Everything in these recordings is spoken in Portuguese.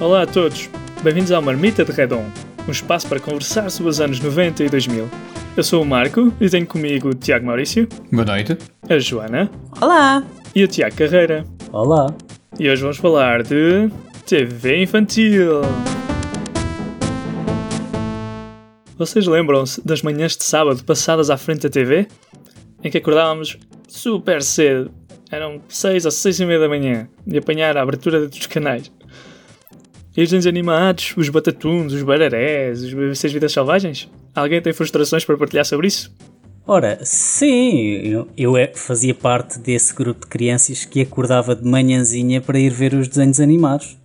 Olá a todos, bem-vindos ao Marmita de Redon, um espaço para conversar sobre os anos 90 e 2000. Eu sou o Marco e tenho comigo o Tiago Maurício, Boa noite. a Joana Olá! e o Tiago Carreira. Olá! E hoje vamos falar de TV infantil. Vocês lembram-se das manhãs de sábado passadas à frente da TV? Em que acordávamos super cedo, eram 6 ou 6 e meia da manhã, e apanhar a abertura dos canais. E os desenhos animados, os batatuns, os bararés, os BBCs Vidas Selvagens? Alguém tem frustrações para partilhar sobre isso? Ora, sim, eu, eu é- fazia parte desse grupo de crianças que acordava de manhãzinha para ir ver os desenhos animados.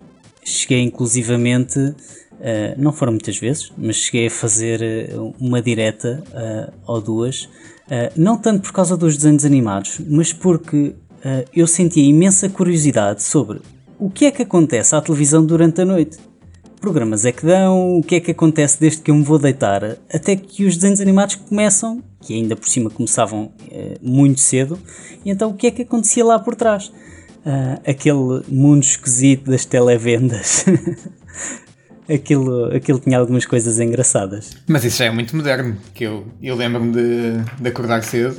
Cheguei inclusivamente, eh, não foram muitas vezes, mas cheguei a fazer eh, uma direta eh, ou duas, eh, não tanto por causa dos desenhos animados, mas porque eu sentia imensa curiosidade sobre o que é que acontece à televisão durante a noite. programas é que dão, o que é que acontece desde que eu me vou deitar até que os desenhos animados começam, que ainda por cima começavam eh, muito cedo, e então o que é que acontecia lá por trás? Ah, aquele mundo esquisito das televendas. aquilo, aquilo tinha algumas coisas engraçadas. Mas isso já é muito moderno, que eu, eu lembro-me de, de acordar cedo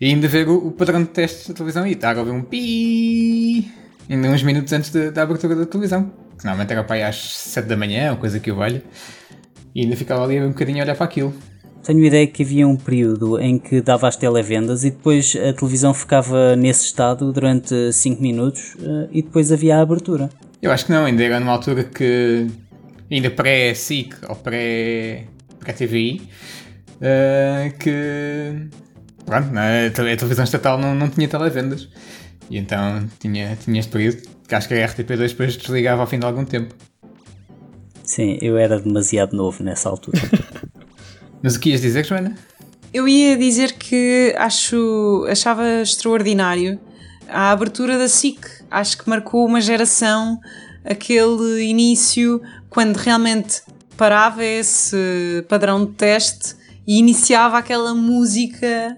e ainda ver o, o padrão de testes da televisão e estar a ouvir um pi ainda uns minutos antes de- da abertura da televisão. Que normalmente era para aí às 7 da manhã, ou coisa que eu valho. E ainda ficava ali um bocadinho a olhar para aquilo. Tenho ideia que havia um período em que dava as televendas e depois a televisão ficava nesse estado durante 5 minutos eh, e depois havia a abertura. Eu acho que não, ainda era numa altura que ainda pré-SIC ou pré- pré-TVI eh, que pronto, né, a tele- a televisão estatal não, não tinha televendas. E então tinha, tinha este período que acho que a RTP2 depois desligava ao fim de algum tempo. Sim, eu era demasiado novo nessa altura. Mas o que ias dizer, Joana? Eu ia dizer que acho, achava extraordinário a abertura da SIC. Acho que marcou uma geração, aquele início, quando realmente parava esse padrão de teste e iniciava aquela música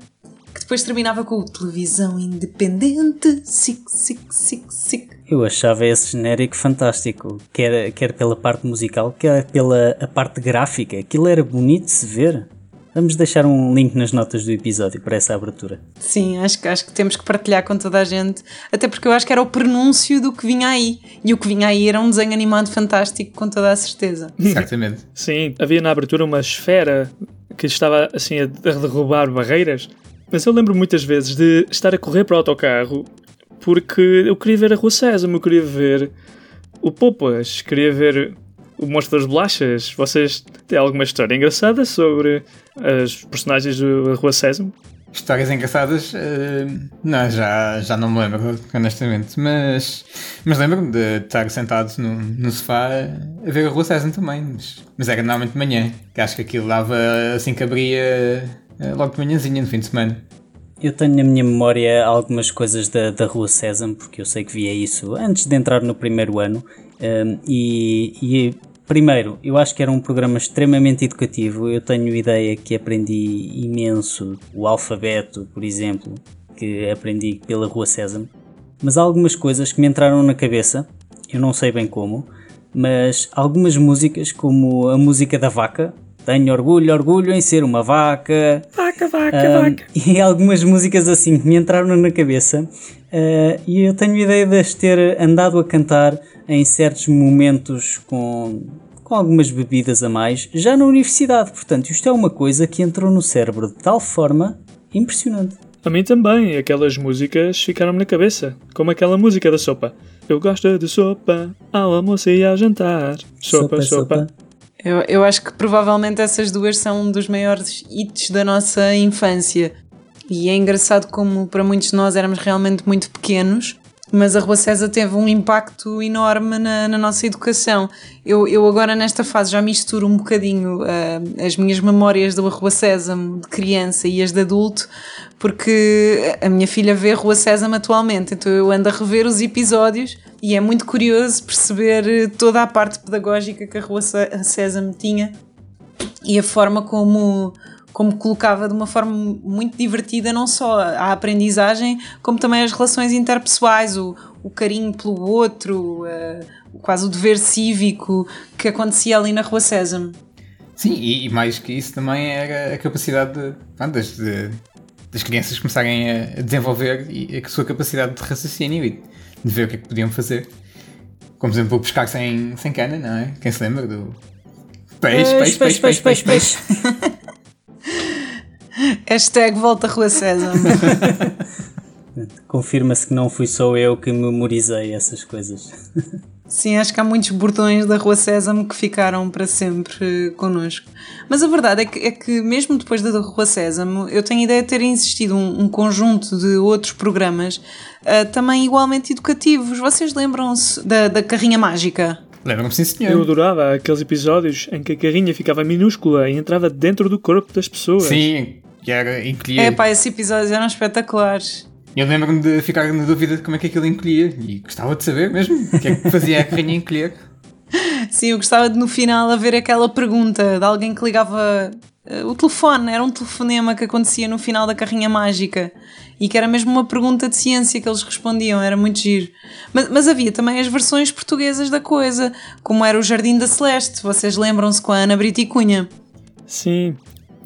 depois terminava com o televisão independente, SIC, SIC, SIC, SIC. Eu achava esse genérico fantástico, quer, quer pela parte musical, quer pela a parte gráfica. Aquilo era bonito de se ver. Vamos deixar um link nas notas do episódio para essa abertura. Sim, acho, que- acho que temos que partilhar com toda a gente, até porque eu acho que era o prenúncio do que vinha aí. E o que vinha aí era um desenho animado fantástico, com toda a certeza. Certamente. Sim, havia na abertura uma esfera que estava assim a derrubar barreiras. Mas eu lembro muitas vezes de estar a correr para o autocarro porque eu queria ver a Rua Sésamo, eu queria ver o Popas, queria ver o Monstro das Bolachas. Vocês têm alguma história engraçada sobre as personagens da Rua Sésamo? Histórias engraçadas, eh, não, já, já não me lembro, honestamente. Mas, mas lembro-me de estar sentado no, no sofá a ver a Rua César também. Mas, mas era normalmente de manhã, que acho que aquilo dava assim que abria logo de manhãzinha, no fim de semana. Eu tenho na minha memória algumas coisas da, da Rua Sésamo, porque eu sei que via isso antes de entrar no primeiro ano. Um, e, e, primeiro, eu acho que era um programa extremamente educativo. Eu tenho ideia que aprendi imenso o alfabeto, por exemplo, que aprendi pela Rua Sésamo. Mas há algumas coisas que me entraram na cabeça, eu não sei bem como, mas algumas músicas, como a música da vaca, tenho orgulho, orgulho em ser uma vaca. Vaca, vaca, Um, vaca. e algumas músicas assim que me entraram na cabeça uh, e eu tenho a ideia de as ter andado a cantar em certos momentos com, com algumas bebidas a mais, já na universidade. Portanto, isto é uma coisa que entrou no cérebro de tal forma impressionante. A mim também, aquelas músicas ficaram-me na cabeça, como aquela música da sopa. Eu gosto de sopa, ao almoço e ao jantar. Sopa, sopa. Eu, eu acho que provavelmente essas duas são um dos maiores hits da nossa infância. E é engraçado como para muitos de nós éramos realmente muito pequenos, mas a Rua César teve um impacto enorme na, na nossa educação. Eu, eu agora nesta fase já misturo um bocadinho uh, as minhas memórias da Rua Sésamo de criança e as de adulto, porque a minha filha vê Rua Sésamo atualmente, então eu ando a rever os episódios e é muito curioso perceber toda a parte pedagógica que a Rua Sésamo tinha e a forma como, como colocava de uma forma muito divertida não só a aprendizagem, como também as relações interpessoais, o, o carinho pelo outro, uh, quase o dever cívico que acontecia ali na Rua Sésamo. Sim, e, e mais que isso também era a capacidade de, das, de, das crianças começarem a desenvolver a sua capacidade de raciocínio e de ver o que é que podiam fazer. Como, por exemplo, o pescar sem, sem cana, não é? Quem se lembra do. Peixe, peixe, peixe, peixe, peixe, peixe. Hashtag volta Rua César. Confirma-se que não fui só eu que memorizei essas coisas. Sim, acho que há muitos bordões da Rua Sésamo que ficaram para sempre connosco. Mas a verdade é que, é que mesmo depois da Rua Sésamo, eu tenho a ideia de ter existido um, um conjunto de outros programas uh, também igualmente educativos. Vocês lembram-se da, da Carrinha Mágica? Lembro-me, sim, senhor. Eu adorava aqueles episódios em que a carrinha ficava minúscula e entrava dentro do corpo das pessoas. Sim, que era encolher. É pá, esses episódios eram espetaculares. Eu lembro-me de ficar na dúvida de como é que aquilo encolhia e gostava de saber mesmo o que é que fazia a carrinha encolher. Sim, eu gostava de no final haver aquela pergunta de alguém que ligava uh, o telefone, era um telefonema que acontecia no final da carrinha mágica e que era mesmo uma pergunta de ciência que eles respondiam, era muito giro. Mas, mas havia também as versões portuguesas da coisa, como era o Jardim da Celeste, vocês lembram-se com a Ana Brito e Cunha? Sim,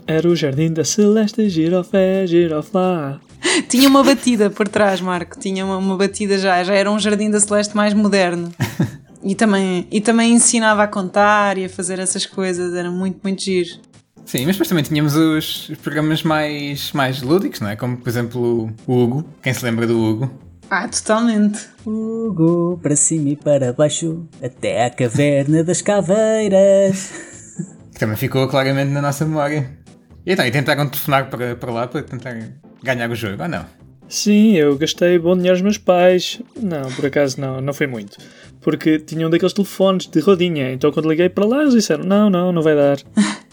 era o Jardim da Celeste, girofé, giroflá. Tinha uma batida por trás, Marco. Tinha uma, uma batida já. Já era um Jardim da Celeste mais moderno. E também, e também ensinava a contar e a fazer essas coisas. Era muito, muito giro. Sim, mas depois também tínhamos os programas mais, mais lúdicos, não é? Como, por exemplo, o Hugo. Quem se lembra do Hugo? Ah, totalmente. Hugo, para cima e para baixo, até à caverna das caveiras. Que também ficou claramente na nossa memória. E então, e tentaram telefonar para, para lá para tentar ganhar o jogo, ou não? Sim, eu gastei bom dinheiro aos meus pais. Não, por acaso não, não foi muito. Porque tinham daqueles telefones de rodinha, então quando liguei para lá eles disseram: não, não, não vai dar.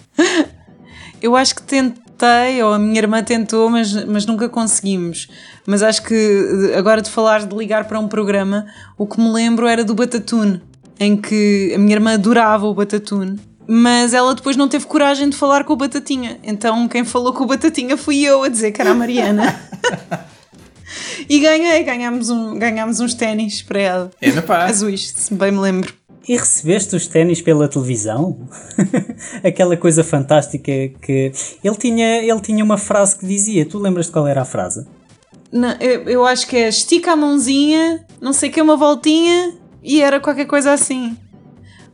eu acho que tentei, ou a minha irmã tentou, mas, mas nunca conseguimos. Mas acho que agora de falar de ligar para um programa, o que me lembro era do Batatune, em que a minha irmã adorava o Batatune mas ela depois não teve coragem de falar com o Batatinha. Então quem falou com o Batatinha fui eu a dizer que era a Mariana. e ganhei, ganhámos, um, ganhámos uns ténis para ela. É. Azuis, se bem me lembro. E recebeste os ténis pela televisão? Aquela coisa fantástica que ele tinha, ele tinha uma frase que dizia. Tu lembras de qual era a frase? Não, eu, eu acho que é estica a mãozinha, não sei o que, uma voltinha e era qualquer coisa assim.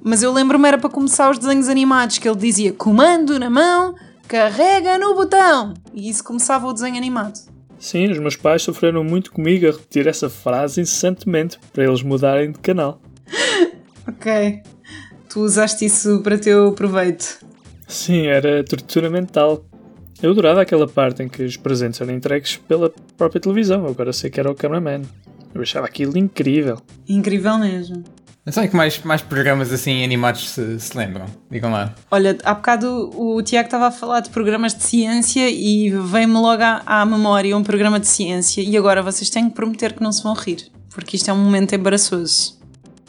Mas eu lembro-me era para começar os desenhos animados, que ele dizia comando na mão, carrega no botão. E isso começava o desenho animado. Sim, os meus pais sofreram muito comigo a repetir essa frase incessantemente para eles mudarem de canal. ok. Tu usaste isso para teu proveito. Sim, era tortura mental. Eu adorava aquela parte em que os presentes eram entregues pela própria televisão, agora sei que era o cameraman. Eu achava aquilo incrível. Incrível mesmo. Não é que mais, mais programas assim animados se, se lembram? Digam lá. Olha, há bocado o, Tiago estava a falar de programas de ciência e veio-me logo à, à, memória um programa de ciência e agora vocês têm que prometer que não se vão rir, porque isto é um momento embaraçoso.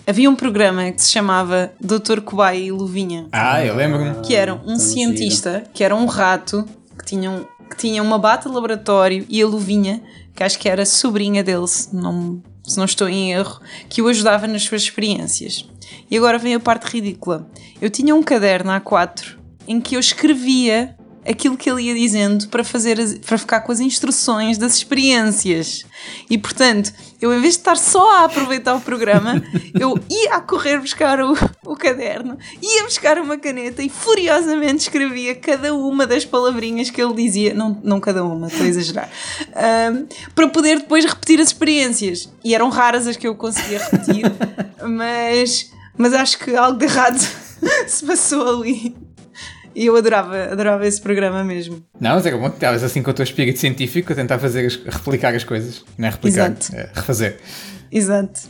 Havia um programa que se chamava Doutor Cobaia e Luvinha. Ah, eu lembro-me. Que era um cientista, que era um rato, que tinha, um, que tinha uma bata de laboratório e a Luvinha, que acho que era sobrinha dele, não se não estou em erro, que o ajudava nas suas experiências. E agora vem a parte ridícula. Eu tinha um caderno A4 em que eu escrevia aquilo que ele ia dizendo para fazer as, para ficar com as instruções das experiências. E portanto, eu em vez de estar só a aproveitar o programa, eu ia a correr buscar o, o caderno, ia buscar uma caneta e furiosamente escrevia cada uma das palavrinhas que ele dizia, não, não cada uma, estou a exagerar, um, para poder depois repetir as experiências. E eram raras as que eu conseguia repetir, mas, mas acho que algo de errado se passou ali. E eu adorava, adorava esse programa mesmo. Não, mas era bom que estavas assim com o teu espírito científico a tentar fazer as, replicar as coisas. Não é replicar, Exato. é refazer. Exato.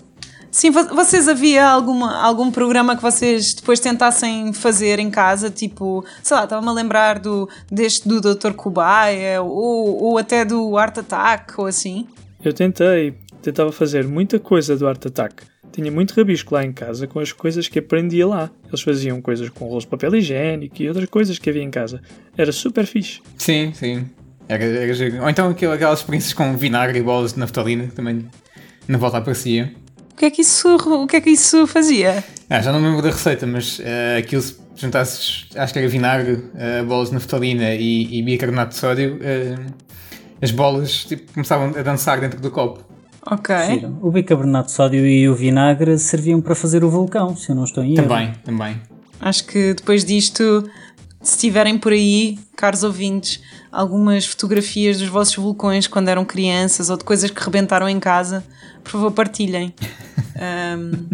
Sim, vocês havia alguma, algum programa que vocês depois tentassem fazer em casa, tipo, sei lá, estava-me a lembrar do, deste do Dr. Kubai ou, ou até do Art Attack ou assim? Eu tentei, tentava fazer muita coisa do Art Attack. Tinha muito rabisco lá em casa com as coisas que aprendia lá. Eles faziam coisas com rolos de papel higiênico e outras coisas que havia em casa. Era super fixe. Sim, sim. Era, era giro. Ou então aquelas experiências com vinagre e bolas de naftalina que também na volta aparecia. O que é que isso, o que é que isso fazia? Ah, já não me lembro da receita, mas uh, aquilo se juntasses, acho que era vinagre, uh, bolas de naftalina e, e bicarbonato de sódio, uh, as bolas tipo, começavam a dançar dentro do copo. Ok. Sim, o bicarbonato de sódio e o vinagre serviam para fazer o vulcão, se eu não estou em erro. Também, também. Acho que depois disto, se tiverem por aí, caros ouvintes, algumas fotografias dos vossos vulcões quando eram crianças ou de coisas que rebentaram em casa, por favor partilhem. um,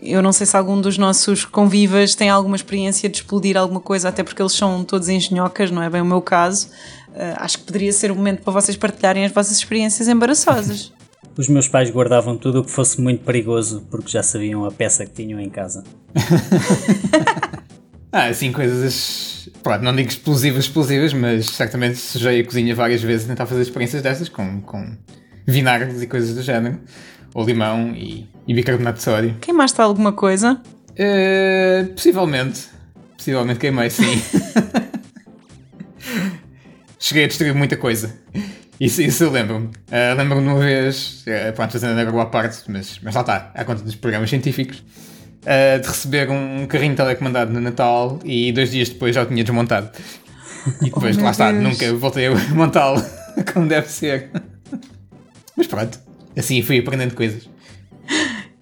eu não sei se algum dos nossos convivas tem alguma experiência de explodir alguma coisa, até porque eles são todos engenhocas, não é bem o meu caso. Uh, acho que poderia ser o momento para vocês partilharem as vossas experiências embaraçosas. Os meus pais guardavam tudo o que fosse muito perigoso porque já sabiam a peça que tinham em casa. ah, assim, coisas. Pronto, não digo explosivas, explosivas, mas certamente sujei a cozinha várias vezes a tentar fazer experiências dessas com, com vinagres e coisas do género. Ou limão e, e bicarbonato de sódio. Queimaste alguma coisa? Uh, possivelmente. Possivelmente queimei, sim. Cheguei a destruir muita coisa. Isso, isso eu lembro-me. Uh, lembro-me de uma vez, uh, pronto, fazendo agora à parte, mas, mas lá está, à conta dos programas científicos, uh, de receber um carrinho telecomandado no Natal e dois dias depois já o tinha desmontado. E depois, oh, lá está, Deus. nunca voltei a montá-lo como deve ser. Mas pronto, assim fui aprendendo coisas.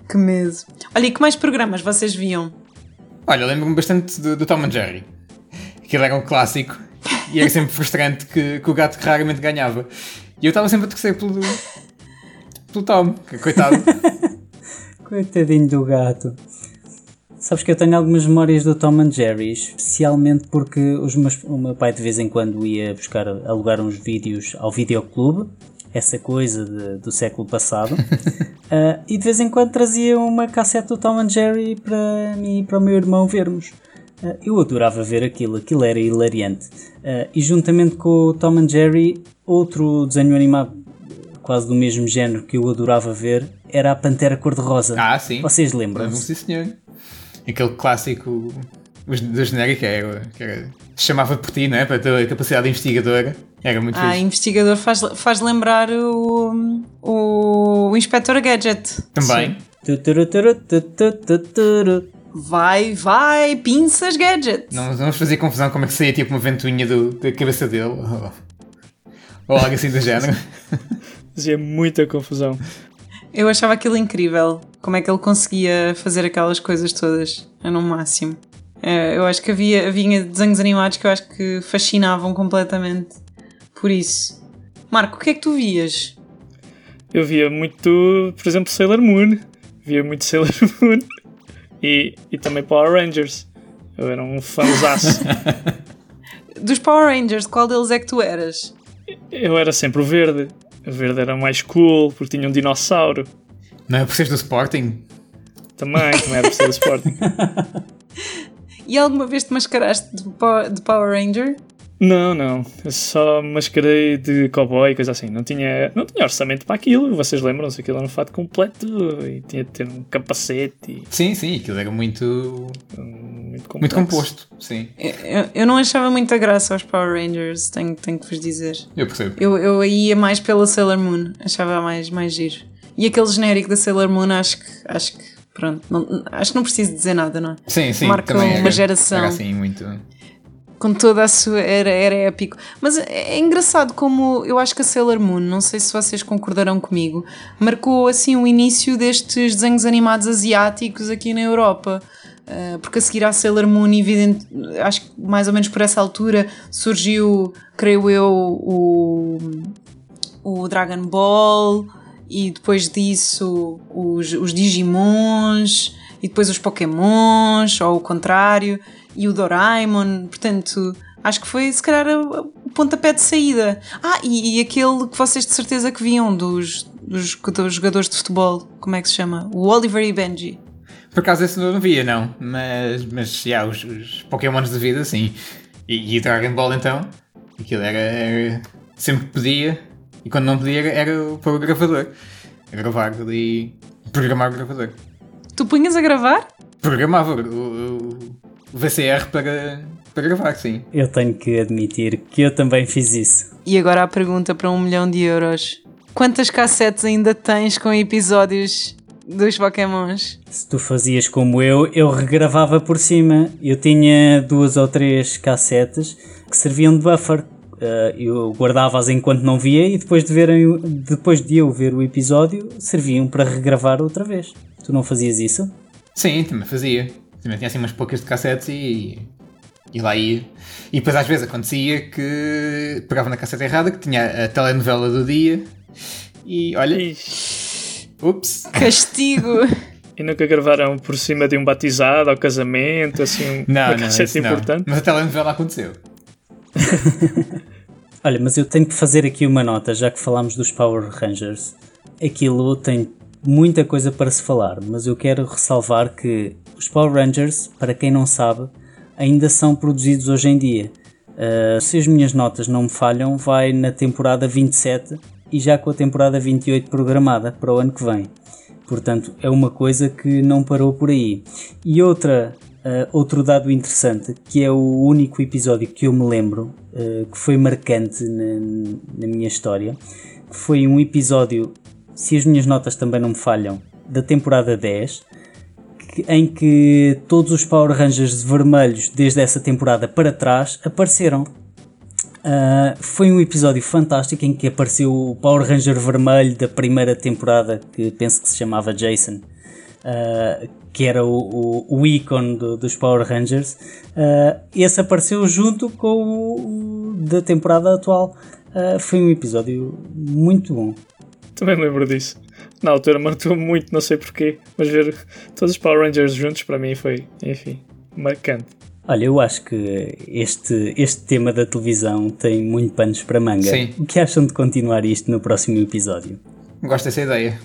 Que medo. Olha, e que mais programas vocês viam? Olha, lembro-me bastante do, do Tom and Jerry. Aquilo era um clássico e era sempre frustrante que, que o gato raramente ganhava. E eu estava sempre a torcer pelo, pelo Tom, que coitado. Coitadinho do gato. Sabes que eu tenho algumas memórias do Tom and Jerry, especialmente porque os meus, o meu pai de vez em quando ia buscar, alugar uns vídeos ao videoclube, essa coisa de, do século passado, uh, e de vez em quando trazia uma cassete do Tom and Jerry para mim e para o meu irmão vermos. Uh, eu adorava ver aquilo, aquilo era hilariante. Uh, e juntamente com o Tom and Jerry, outro desenho animado quase do mesmo género que eu adorava ver era a Pantera Cor-de-Rosa. Ah, sim. Vocês lembram? Sim, senhor. Aquele clássico do genérico que era, que era chamava por ti, não é? Para a tua capacidade investigadora. Era muito Ah, fixe. investigador faz, faz lembrar o, o, o Inspector Gadget. Também. Vai, vai, pinças gadget. Não não vamos fazer confusão como é que saía tipo uma ventoinha do, da cabeça dele. Ou, ou algo assim do género. Fazia muita confusão. Eu achava aquilo incrível. Como é que ele conseguia fazer aquelas coisas todas? No máximo. É, eu acho que havia, havia desenhos animados que eu acho que fascinavam completamente. Por isso. Marco, o que é que tu vias? Eu via muito, por exemplo, Sailor Moon. Via muito Sailor Moon. E, e também Power Rangers. Eu era um fãzaço. Dos Power Rangers, qual deles é que tu eras? Eu era sempre o verde. O verde era mais cool porque tinha um dinossauro. Não é por ser do Sporting? Também, também era por ser do Sporting. E alguma vez te mascaraste de, de Power Ranger? Não, não. Eu só mascarei de cowboy e coisa assim. Não tinha, não tinha orçamento para aquilo. Vocês lembram-se? Aquilo era um fato completo e tinha de ter um capacete. E... Sim, sim. Aquilo era muito. Muito, muito composto. Sim. Eu, eu, não achava muita graça aos Power Rangers, tenho, tenho que vos dizer. Eu percebo. Eu, eu ia mais pela Sailor Moon. Achava mais, mais giro. E aquele genérico da Sailor Moon, acho que. Acho que pronto, não, acho que não preciso dizer nada, não é? Sim, sim. Marca uma era, geração. Era assim, muito com toda a sua. Era, era épico. Mas é engraçado como eu acho que a Sailor Moon, não sei se vocês concordarão comigo, marcou assim o início destes desenhos animados asiáticos aqui na Europa. Uh, porque a seguir à Sailor Moon, evidente, acho que mais ou menos por essa altura surgiu, creio eu, o, o Dragon Ball e depois disso os, os Digimons e depois os Pokémons, ou o contrário e o Doraemon, portanto, acho que foi se calhar o pontapé de saída. Ah, e, e, aquele que vocês de certeza que viam dos, dos, dos, jogadores de futebol, como é que se chama? O Oliver e Benji. Por acaso esse não via, não, mas, mas yeah, os, os Pokémons da vida, sim. E, e Dragon Ball então, aquilo era, era, sempre que podia, e quando não podia era, era para o gravador. Gravar ali, programar o gravador. Tu punhas a gravar? Programava o, o VCR para, para gravar, sim. Eu tenho que admitir que eu também fiz isso. E agora a pergunta para um milhão de euros: quantas cassetes ainda tens com episódios dos Pokémons? Se tu fazias como eu, eu regravava por cima. Eu tinha duas ou três cassetes que serviam de buffer. Uh, eu guardava-as enquanto não via e depois de, verem, depois de eu ver o episódio, serviam para regravar outra vez. Tu não fazias isso? Sim, também fazia. Também tinha assim umas poucas de cassetes e, e lá ia. E depois às vezes acontecia que pegava na cassete errada, que tinha a telenovela do dia e olha. Ups! Castigo! E nunca gravaram por cima de um batizado ou casamento, assim, Não, uma não, cassete isso não. importante? Mas a telenovela aconteceu. Olha, mas eu tenho que fazer aqui uma nota, já que falámos dos Power Rangers. Aquilo tem muita coisa para se falar, mas eu quero ressalvar que os Power Rangers, para quem não sabe, ainda são produzidos hoje em dia. Uh, se as minhas notas não me falham, vai na temporada 27 e já com a temporada 28 programada para o ano que vem. Portanto, é uma coisa que não parou por aí. E outra, uh, outro dado interessante, que é o único episódio que eu me lembro uh, que foi marcante na, na minha história, que foi um episódio, se as minhas notas também não me falham, da temporada 10, que- em que todos os Power Rangers vermelhos desde essa temporada para trás apareceram. Uh, foi um episódio fantástico em que apareceu o Power Ranger vermelho da primeira temporada, que penso que se chamava Jason, uh, que era o, o, o ícone do- dos Power Rangers. Uh, esse apareceu junto com o, o da temporada atual. Foi um episódio muito bom. Também lembro disso. Na altura marcou muito, não sei porquê, mas ver todos os Power Rangers juntos para mim foi, enfim, marcante. Olha, eu acho que este, este tema da televisão tem muito panos para manga. Sim. O que acham de continuar isto no próximo episódio? Gosto dessa ideia.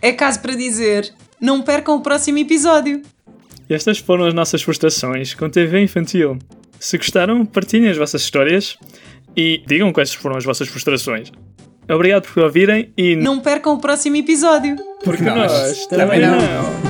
É caso para dizer: não percam o próximo episódio. Estas foram as nossas frustrações com TV infantil. Se gostaram, partilhem as vossas histórias e digam quais foram as vossas frustrações. Obrigado por ouvirem e Não percam o próximo episódio. porque nós nós também também não. não.